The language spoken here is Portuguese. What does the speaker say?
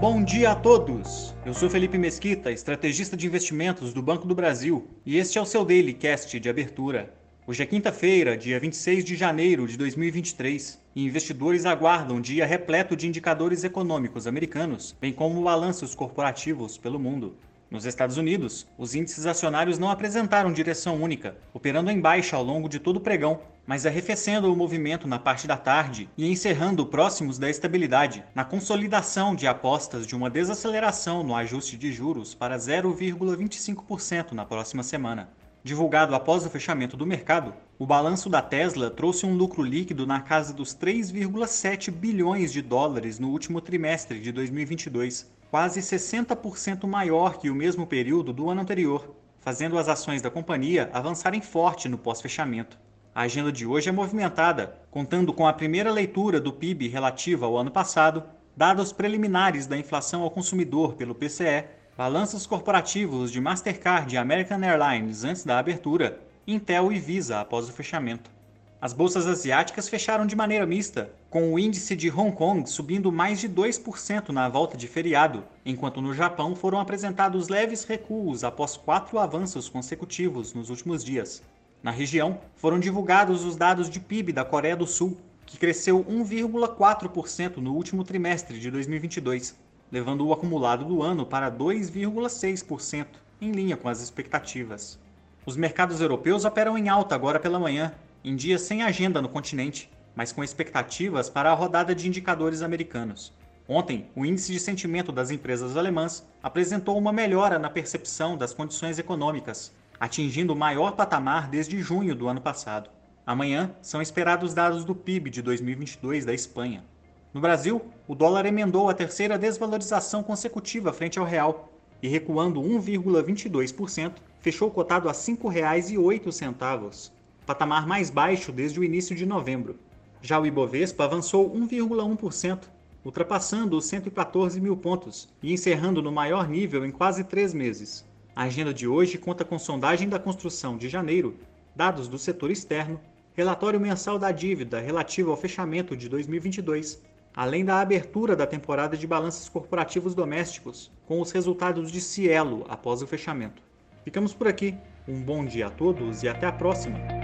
Bom dia a todos! Eu sou Felipe Mesquita, estrategista de investimentos do Banco do Brasil, e este é o seu Daily Cast de abertura. Hoje é quinta-feira, dia 26 de janeiro de 2023, e investidores aguardam um dia repleto de indicadores econômicos americanos, bem como balanços corporativos pelo mundo. Nos Estados Unidos, os índices acionários não apresentaram direção única, operando em baixa ao longo de todo o pregão, mas arrefecendo o movimento na parte da tarde e encerrando próximos da estabilidade, na consolidação de apostas de uma desaceleração no ajuste de juros para 0,25% na próxima semana. Divulgado após o fechamento do mercado, o balanço da Tesla trouxe um lucro líquido na casa dos 3,7 bilhões de dólares no último trimestre de 2022, quase 60% maior que o mesmo período do ano anterior, fazendo as ações da companhia avançarem forte no pós-fechamento. A agenda de hoje é movimentada, contando com a primeira leitura do PIB relativa ao ano passado, dados preliminares da inflação ao consumidor pelo PCE, balanços corporativos de Mastercard e American Airlines antes da abertura, Intel e Visa após o fechamento. As bolsas asiáticas fecharam de maneira mista, com o índice de Hong Kong subindo mais de 2% na volta de feriado, enquanto no Japão foram apresentados leves recuos após quatro avanços consecutivos nos últimos dias. Na região, foram divulgados os dados de PIB da Coreia do Sul, que cresceu 1,4% no último trimestre de 2022, levando o acumulado do ano para 2,6%, em linha com as expectativas. Os mercados europeus operam em alta agora pela manhã, em dias sem agenda no continente, mas com expectativas para a rodada de indicadores americanos. Ontem, o índice de sentimento das empresas alemãs apresentou uma melhora na percepção das condições econômicas, atingindo o maior patamar desde junho do ano passado. Amanhã são esperados dados do PIB de 2022 da Espanha. No Brasil, o dólar emendou a terceira desvalorização consecutiva frente ao real e, recuando 1,22%, fechou cotado a R$ 5,08 patamar mais baixo desde o início de novembro. Já o Ibovespa avançou 1,1%, ultrapassando os 114 mil pontos e encerrando no maior nível em quase três meses. A agenda de hoje conta com sondagem da construção de janeiro, dados do setor externo, relatório mensal da dívida relativo ao fechamento de 2022, além da abertura da temporada de balanços corporativos domésticos, com os resultados de Cielo após o fechamento. Ficamos por aqui. Um bom dia a todos e até a próxima!